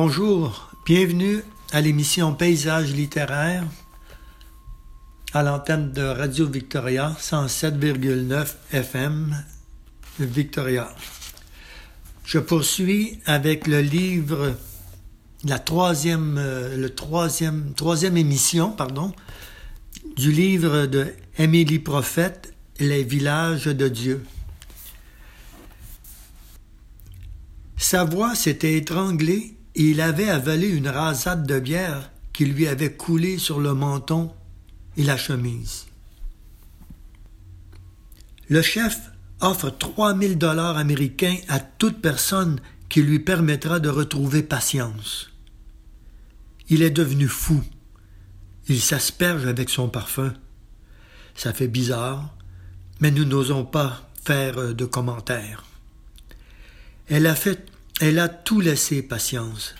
Bonjour, bienvenue à l'émission Paysage littéraire à l'antenne de Radio Victoria 107,9 FM Victoria. Je poursuis avec le livre, la troisième, euh, le troisième, troisième émission, pardon, du livre de Émilie Prophète, Les villages de Dieu. Sa voix s'était étranglée et il avait avalé une rasade de bière qui lui avait coulé sur le menton et la chemise. Le chef offre 3000 dollars américains à toute personne qui lui permettra de retrouver patience. Il est devenu fou. Il s'asperge avec son parfum. Ça fait bizarre, mais nous n'osons pas faire de commentaires. Elle a fait, elle a tout laissé patience.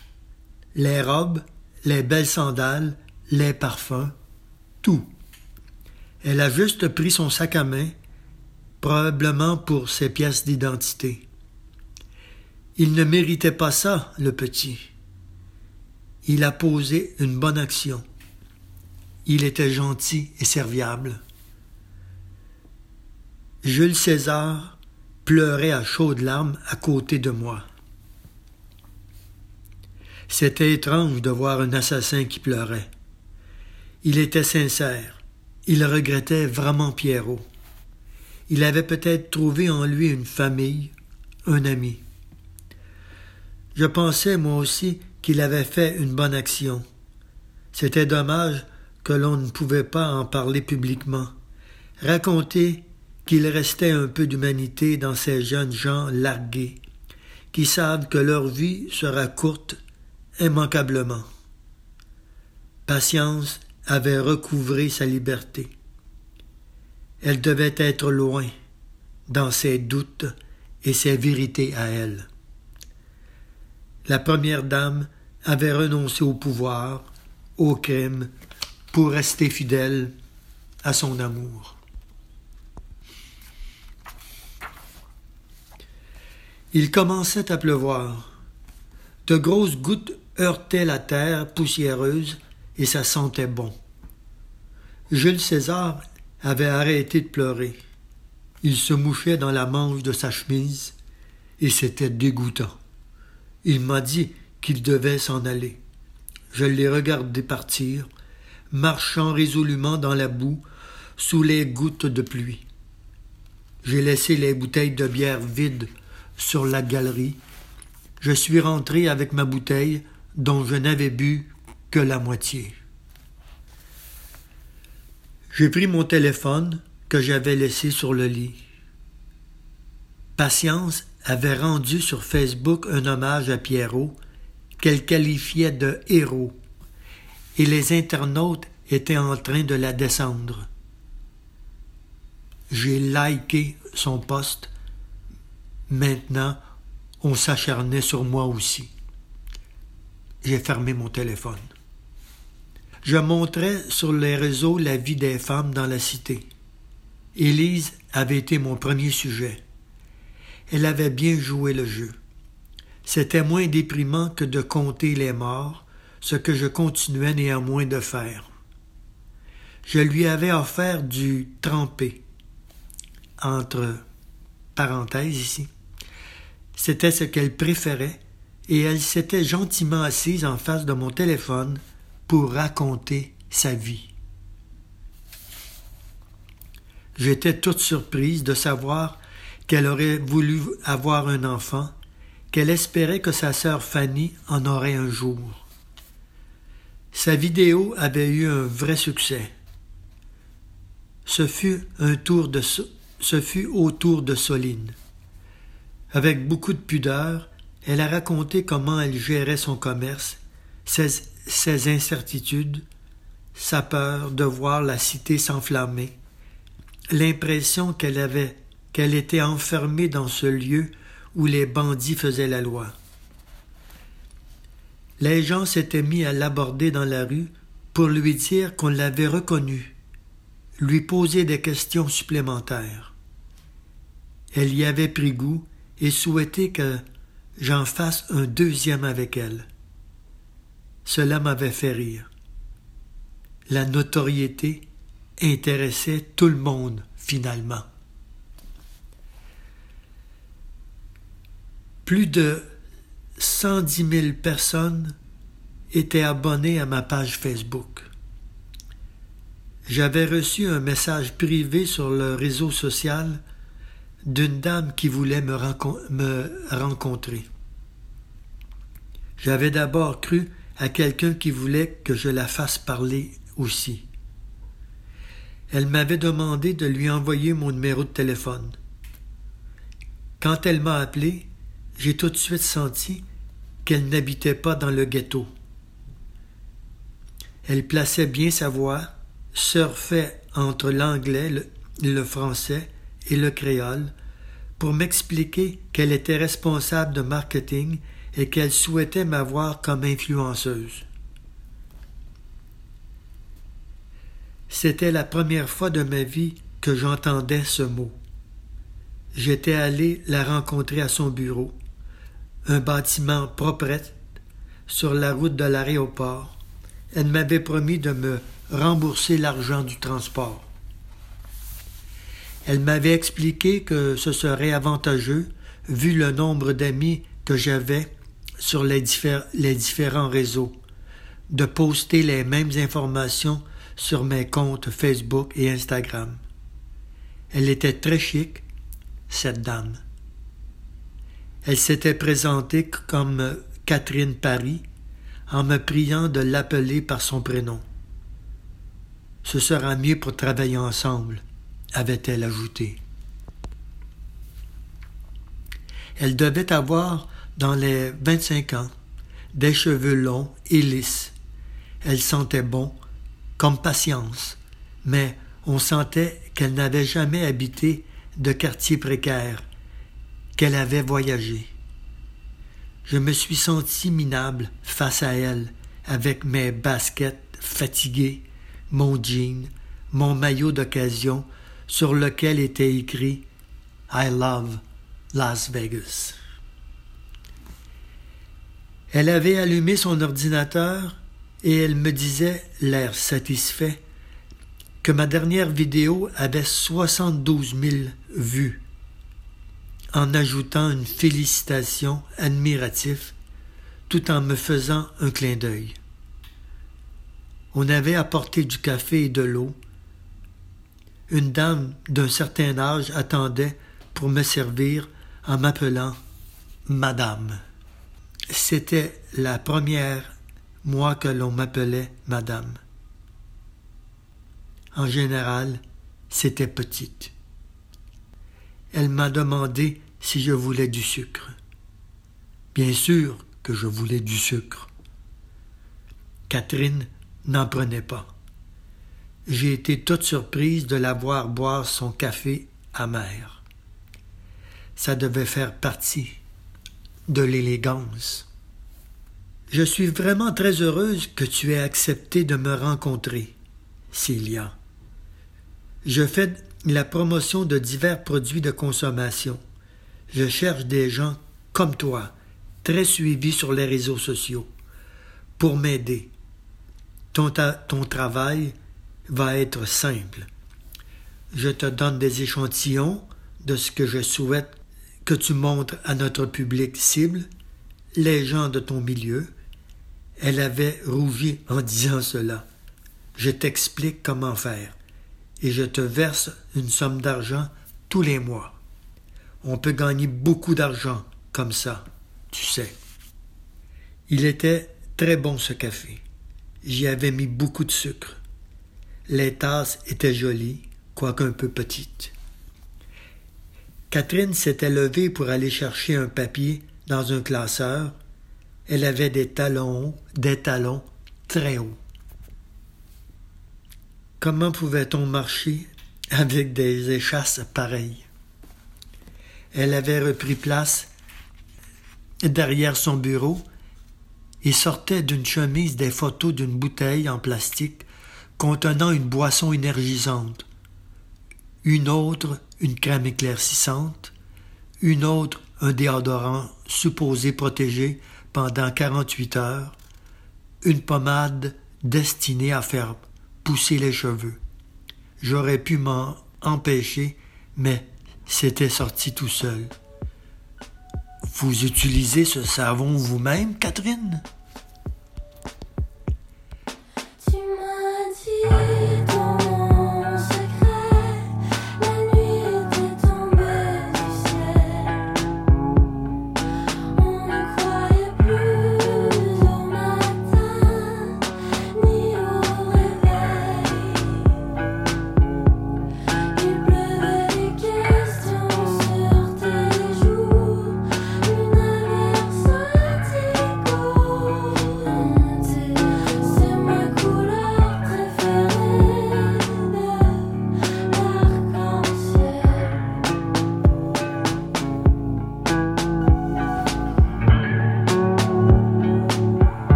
Les robes, les belles sandales, les parfums, tout. Elle a juste pris son sac à main, probablement pour ses pièces d'identité. Il ne méritait pas ça, le petit. Il a posé une bonne action. Il était gentil et serviable. Jules César pleurait à chaudes larmes à côté de moi. C'était étrange de voir un assassin qui pleurait. Il était sincère. Il regrettait vraiment Pierrot. Il avait peut-être trouvé en lui une famille, un ami. Je pensais, moi aussi, qu'il avait fait une bonne action. C'était dommage que l'on ne pouvait pas en parler publiquement, raconter qu'il restait un peu d'humanité dans ces jeunes gens largués, qui savent que leur vie sera courte immanquablement. Patience avait recouvré sa liberté. Elle devait être loin, dans ses doutes et ses vérités à elle. La première dame avait renoncé au pouvoir, au crime, pour rester fidèle à son amour. Il commençait à pleuvoir. De grosses gouttes heurtaient la terre poussiéreuse et ça sentait bon. Jules César avait arrêté de pleurer. Il se mouchait dans la manche de sa chemise et c'était dégoûtant. Il m'a dit qu'il devait s'en aller. Je l'ai regardé partir, marchant résolument dans la boue sous les gouttes de pluie. J'ai laissé les bouteilles de bière vides sur la galerie, je suis rentré avec ma bouteille dont je n'avais bu que la moitié. J'ai pris mon téléphone que j'avais laissé sur le lit. Patience avait rendu sur Facebook un hommage à Pierrot qu'elle qualifiait de héros, et les internautes étaient en train de la descendre. J'ai liké son poste Maintenant, on s'acharnait sur moi aussi. J'ai fermé mon téléphone. Je montrais sur les réseaux la vie des femmes dans la cité. Élise avait été mon premier sujet. Elle avait bien joué le jeu. C'était moins déprimant que de compter les morts, ce que je continuais néanmoins de faire. Je lui avais offert du trempé, entre parenthèses ici, c'était ce qu'elle préférait, et elle s'était gentiment assise en face de mon téléphone pour raconter sa vie. J'étais toute surprise de savoir qu'elle aurait voulu avoir un enfant, qu'elle espérait que sa sœur Fanny en aurait un jour. Sa vidéo avait eu un vrai succès. Ce fut un tour de ce fut autour de Soline. Avec beaucoup de pudeur, elle a raconté comment elle gérait son commerce, ses, incertitudes, sa peur de voir la cité s'enflammer, l'impression qu'elle avait qu'elle était enfermée dans ce lieu où les bandits faisaient la loi. Les gens s'étaient mis à l'aborder dans la rue pour lui dire qu'on l'avait reconnu, lui poser des questions supplémentaires. Elle y avait pris goût et souhaiter que j'en fasse un deuxième avec elle. cela m'avait fait rire. La notoriété intéressait tout le monde finalement. Plus de 110 000 personnes étaient abonnées à ma page Facebook. J'avais reçu un message privé sur le réseau social d'une dame qui voulait me, rencontrer. J'avais d'abord cru à quelqu'un qui voulait que je la fasse parler aussi. Elle m'avait demandé de lui envoyer mon numéro de téléphone. Quand elle m'a appelé, j'ai tout de suite senti qu'elle n'habitait pas dans le ghetto. Elle plaçait bien sa voix, surfait entre l'anglais, le, le, français et le créole pour m'expliquer qu'elle était responsable de marketing et qu'elle souhaitait m'avoir comme influenceuse. C'était la première fois de ma vie que j'entendais ce mot. J'étais allé la rencontrer à son bureau un bâtiment proprette sur la route de l'aéroport. Elle m'avait promis de me rembourser l'argent du transport. Elle m'avait expliqué que ce serait avantageux, vu le nombre d'amis que j'avais sur les, différents réseaux, de poster les mêmes informations sur mes comptes Facebook et Instagram. Elle était très chic, cette dame. Elle s'était présentée comme Catherine Paris en me priant de l'appeler par son prénom. Ce sera mieux pour travailler ensemble, avait-elle ajouté. Elle devait avoir dans les vingt-cinq ans, des cheveux longs et lisses. Elle sentait bon, comme patience, mais on sentait qu'elle n'avait jamais habité de quartier précaire qu'elle avait voyagé. Je me suis senti minable face à elle, avec mes baskets fatiguées, mon jean, mon maillot d'occasion sur lequel était écrit I love Las Vegas. Elle avait allumé son ordinateur et elle me disait, l'air satisfait, que ma dernière vidéo avait 72 000 vues en ajoutant une félicitation admirative tout en me faisant un clin d'œil. On avait apporté du café et de l'eau. Une dame d'un certain âge attendait pour me servir en m'appelant Madame. C'était la première moi que l'on m'appelait Madame. En général, c'était petite. Elle m'a demandé si je voulais du sucre. Bien sûr que je voulais du sucre. Catherine n'en prenait pas. J'ai été toute surprise de la voir boire son café amer. Ça devait faire partie de l'élégance. Je suis vraiment très heureuse que tu aies accepté de me rencontrer, Célia. Je fais la promotion de divers produits de consommation. Je cherche des gens comme toi, très suivis sur les réseaux sociaux, pour m'aider. Ton, ton travail va être simple. Je te donne des échantillons de ce que je souhaite que tu montres à notre public cible, les gens de ton milieu. Elle avait rougi en disant cela. Je t'explique comment faire et je te verse une somme d'argent tous les mois. On peut gagner beaucoup d'argent comme ça, tu sais. Il était très bon ce café. J'y avais mis beaucoup de sucre. Les tasses étaient jolies, quoique un peu petites. Catherine s'était levée pour aller chercher un papier dans un classeur. Elle avait des talons, des talons très hauts. Comment pouvait-on marcher avec des échasses pareilles? Elle avait repris place derrière son bureau et sortait d'une chemise des photos d'une bouteille en plastique contenant une boisson énergisante, une autre une crème éclaircissante, une autre un déodorant supposé protéger pendant 48 heures, une pommade destinée à faire pousser les cheveux. J'aurais pu m'en empêcher, mais c'était sorti tout seul. Vous utilisez ce savon vous-même, Catherine?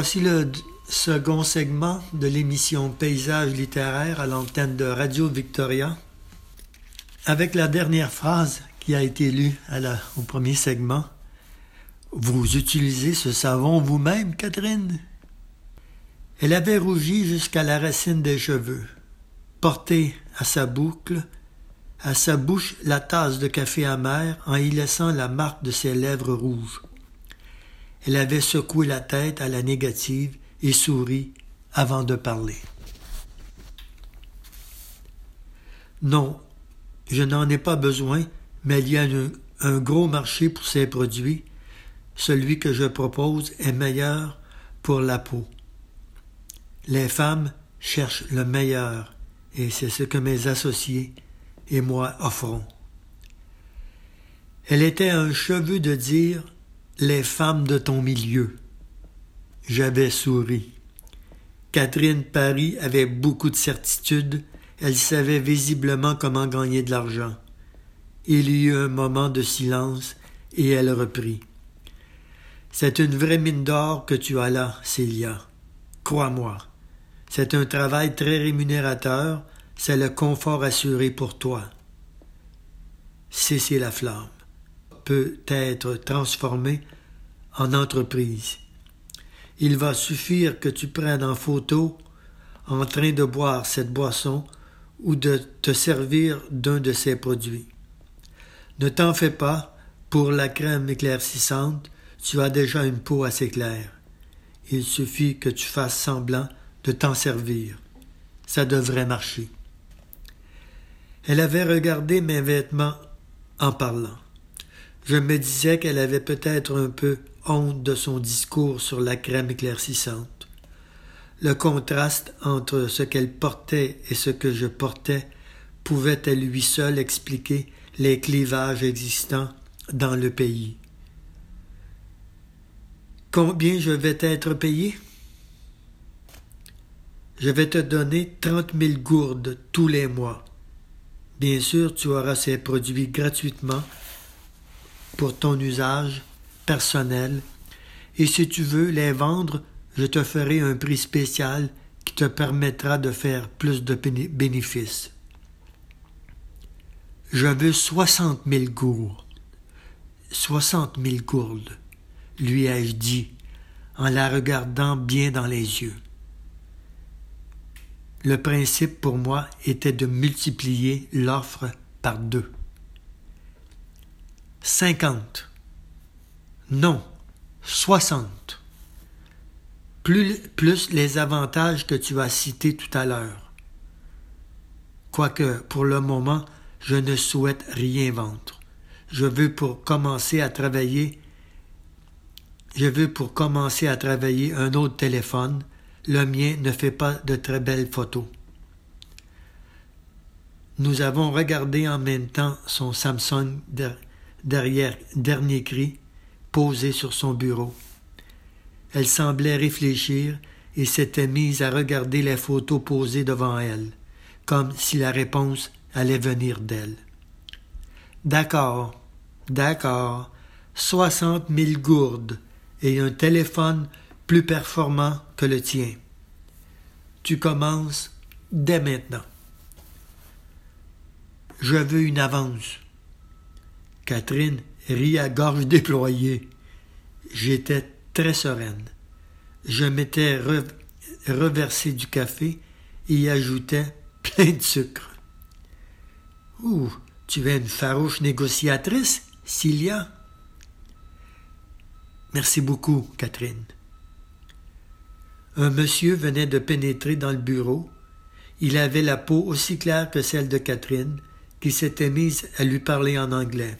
Voici le second segment de l'émission Paysage littéraire à l'antenne de Radio Victoria, avec la dernière phrase qui a été lue au premier segment. Vous utilisez ce savon vous-même, Catherine? Elle avait rougi jusqu'à la racine des cheveux, porté à sa boucle, à sa bouche la tasse de café amer en y laissant la marque de ses lèvres rouges. Elle avait secoué la tête à la négative et souri avant de parler. Non, je n'en ai pas besoin, mais il y a un, gros marché pour ces produits. Celui que je propose est meilleur pour la peau. Les femmes cherchent le meilleur, et c'est ce que mes associés et moi offrons. Elle était un cheveu de dire les femmes de ton milieu. J'avais souri. Catherine Paris avait beaucoup de certitude, elle savait visiblement comment gagner de l'argent. Il y eut un moment de silence et elle reprit. C'est une vraie mine d'or que tu as là, Célia. Crois-moi. C'est un travail très rémunérateur, c'est le confort assuré pour toi. Cessez la flamme peut être transformé en entreprise. Il va suffire que tu prennes en photo en train de boire cette boisson ou de te servir d'un de ces produits. Ne t'en fais pas, pour la crème éclaircissante, tu as déjà une peau assez claire. Il suffit que tu fasses semblant de t'en servir. Ça devrait marcher. Elle avait regardé mes vêtements en parlant. Je me disais qu'elle avait peut-être un peu honte de son discours sur la crème éclaircissante. Le contraste entre ce qu'elle portait et ce que je portais pouvait à lui seul expliquer les clivages existants dans le pays. Combien je vais être payé? Je vais te donner trente mille gourdes tous les mois. Bien sûr, tu auras ces produits gratuitement pour ton usage personnel et si tu veux les vendre, je te ferai un prix spécial qui te permettra de faire plus de bénéfices. Je veux soixante mille gourdes. Soixante mille gourdes, lui ai-je dit, en la regardant bien dans les yeux. Le principe pour moi était de multiplier l'offre par deux. Cinquante. Non, soixante. Plus, plus les avantages que tu as cités tout à l'heure. Quoique, pour le moment, je ne souhaite rien vendre. Je veux pour commencer à travailler je veux pour commencer à travailler un autre téléphone. Le mien ne fait pas de très belles photos. Nous avons regardé en même temps son Samsung derrière dernier cri posé sur son bureau. Elle semblait réfléchir et s'était mise à regarder les photos posées devant elle, comme si la réponse allait venir d'elle. D'accord, d'accord, soixante mille gourdes et un téléphone plus performant que le tien. Tu commences dès maintenant. Je veux une avance. Catherine rit à gorge déployée. J'étais très sereine. Je m'étais reversé du café et y ajoutais plein de sucre. Ouh, tu es une farouche négociatrice, Cilia. Merci beaucoup, Catherine. Un monsieur venait de pénétrer dans le bureau. Il avait la peau aussi claire que celle de Catherine, qui s'était mise à lui parler en anglais.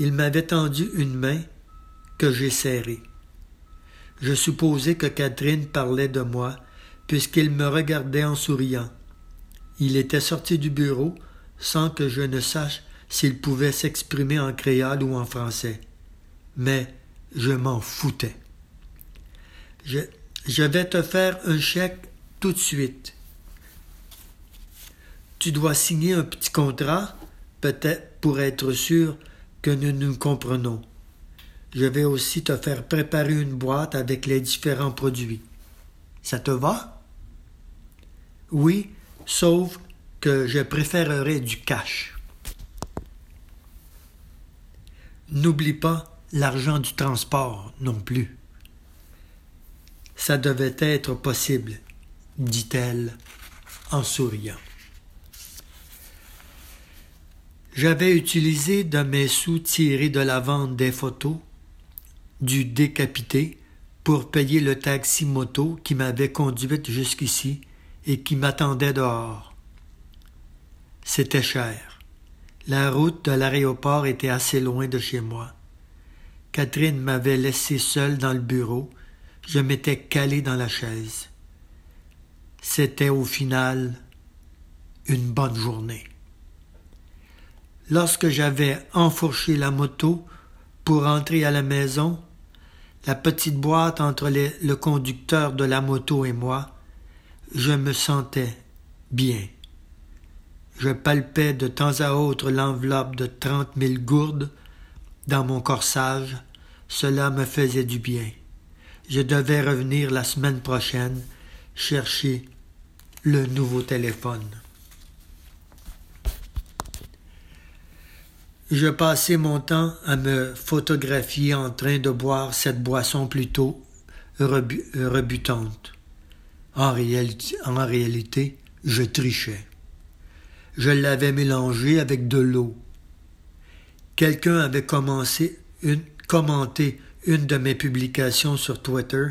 Il m'avait tendu une main que j'ai serrée. Je supposais que Catherine parlait de moi, puisqu'il me regardait en souriant. Il était sorti du bureau sans que je ne sache s'il pouvait s'exprimer en créole ou en français. Mais je m'en foutais. Je, je vais te faire un chèque tout de suite. Tu dois signer un petit contrat, peut-être pour être sûr que nous nous comprenons. Je vais aussi te faire préparer une boîte avec les différents produits. Ça te va? Oui, sauf que je préférerais du cash. N'oublie pas l'argent du transport non plus. Ça devait être possible, dit-elle en souriant. J'avais utilisé de mes sous tirés de la vente des photos du décapité pour payer le taxi moto qui m'avait conduite jusqu'ici et qui m'attendait dehors. C'était cher. La route de l'aéroport était assez loin de chez moi. Catherine m'avait laissé seule dans le bureau. Je m'étais calé dans la chaise. C'était au final une bonne journée. Lorsque j'avais enfourché la moto pour entrer à la maison, la petite boîte entre le conducteur de la moto et moi, je me sentais bien. Je palpais de temps à autre l'enveloppe de trente mille gourdes dans mon corsage, cela me faisait du bien. Je devais revenir la semaine prochaine chercher le nouveau téléphone. Je passais mon temps à me photographier en train de boire cette boisson plutôt rebutante. En réalité, je trichais. Je l'avais mélangé avec de l'eau Quelqu'un avait commencé commenté une de mes publications sur Twitter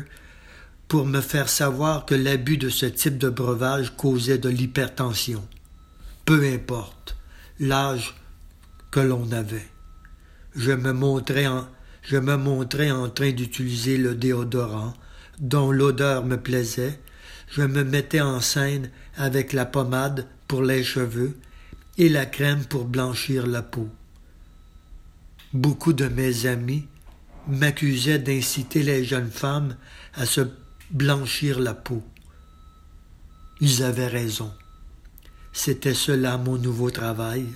pour me faire savoir que l'abus de ce type de breuvage causait de l'hypertension. Peu importe l'âge que l'on avait. Je me montrais en, train d'utiliser le déodorant, dont l'odeur me plaisait. Je me mettais en scène avec la pommade pour les cheveux et la crème pour blanchir la peau. Beaucoup de mes amis m'accusaient d'inciter les jeunes femmes à se blanchir la peau. Ils avaient raison. C'était cela mon nouveau travail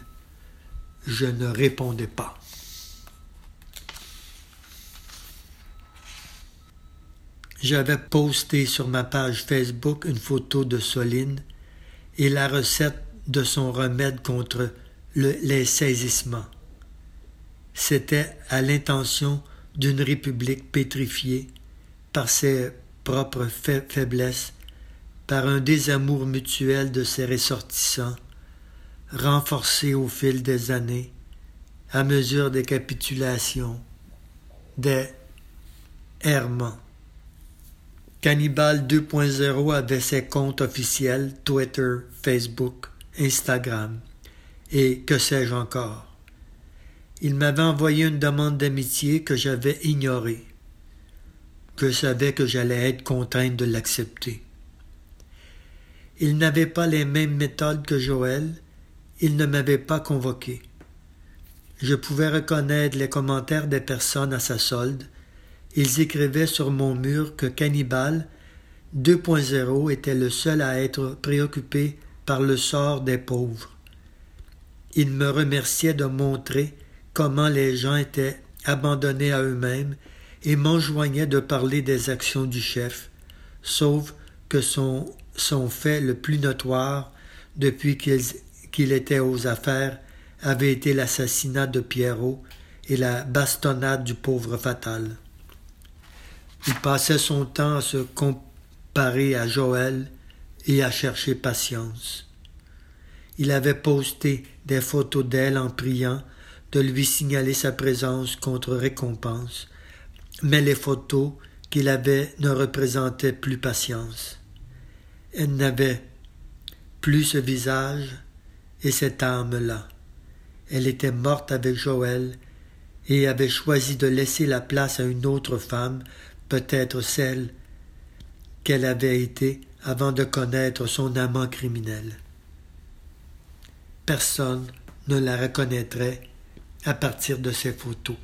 je ne répondais pas. J'avais posté sur ma page Facebook une photo de Soline et la recette de son remède contre le, les saisissements. C'était à l'intention d'une république pétrifiée par ses propres faiblesses, par un désamour mutuel de ses ressortissants renforcé au fil des années, à mesure des capitulations, des errements. Cannibal 2.0 avait ses comptes officiels Twitter, Facebook, Instagram et que sais-je encore. Il m'avait envoyé une demande d'amitié que j'avais ignorée. Je savais que j'allais être contrainte de l'accepter. Il n'avait pas les mêmes méthodes que Joël, il ne m'avait pas convoqué. Je pouvais reconnaître les commentaires des personnes à sa solde. Ils écrivaient sur mon mur que Cannibal 2.0 était le seul à être préoccupé par le sort des pauvres. Il me remerciait de montrer comment les gens étaient abandonnés à eux-mêmes et m'enjoignait de parler des actions du chef, sauf que son, son fait le plus notoire depuis qu'il était aux affaires avait été l'assassinat de Pierrot et la bastonnade du pauvre fatal. Il passait son temps à se comparer à Joël et à chercher patience. Il avait posté des photos d'elle en priant de lui signaler sa présence contre récompense, mais les photos qu'il avait ne représentaient plus patience. Elle n'avait plus ce visage et cette âme-là. Elle était morte avec Joël et avait choisi de laisser la place à une autre femme, peut-être celle qu'elle avait été avant de connaître son amant criminel. Personne ne la reconnaîtrait à partir de ces photos.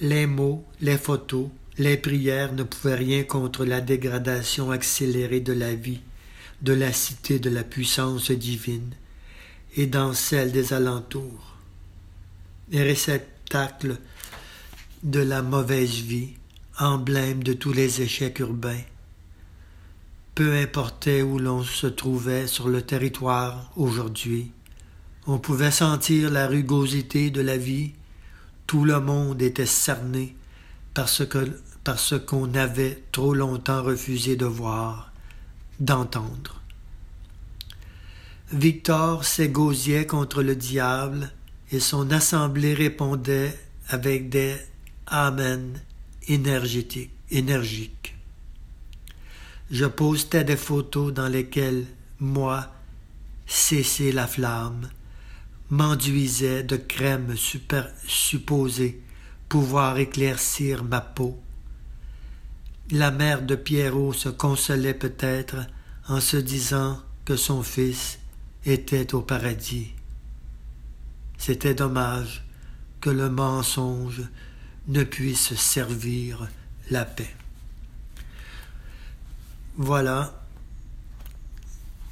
Les mots, les photos, les prières ne pouvaient rien contre la dégradation accélérée de la vie, de la cité de la puissance divine, et dans celle des alentours. Les réceptacles de la mauvaise vie, emblème de tous les échecs urbains. Peu importait où l'on se trouvait sur le territoire aujourd'hui, on pouvait sentir la rugosité de la vie, tout le monde était cerné que parce qu'on avait trop longtemps refusé de voir, d'entendre. Victor s'égosiait contre le diable et son assemblée répondait avec des Amen énergiques. Je postais des photos dans lesquelles moi, cessé la flamme, m'enduisait de crème supposée pouvoir éclaircir ma peau. La mère de Pierrot se consolait peut-être en se disant que son fils était au paradis. C'était dommage que le mensonge ne puisse servir la paix. Voilà,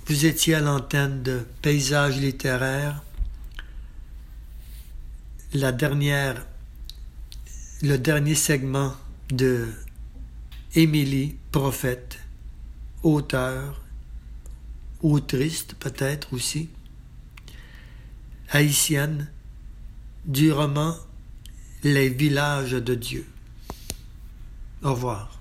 vous étiez à l'antenne de Paysages littéraires. La dernière, le dernier segment de Émilie, prophète, auteur, autrice peut-être aussi, haïtienne, du roman Les villages de Dieu. Au revoir.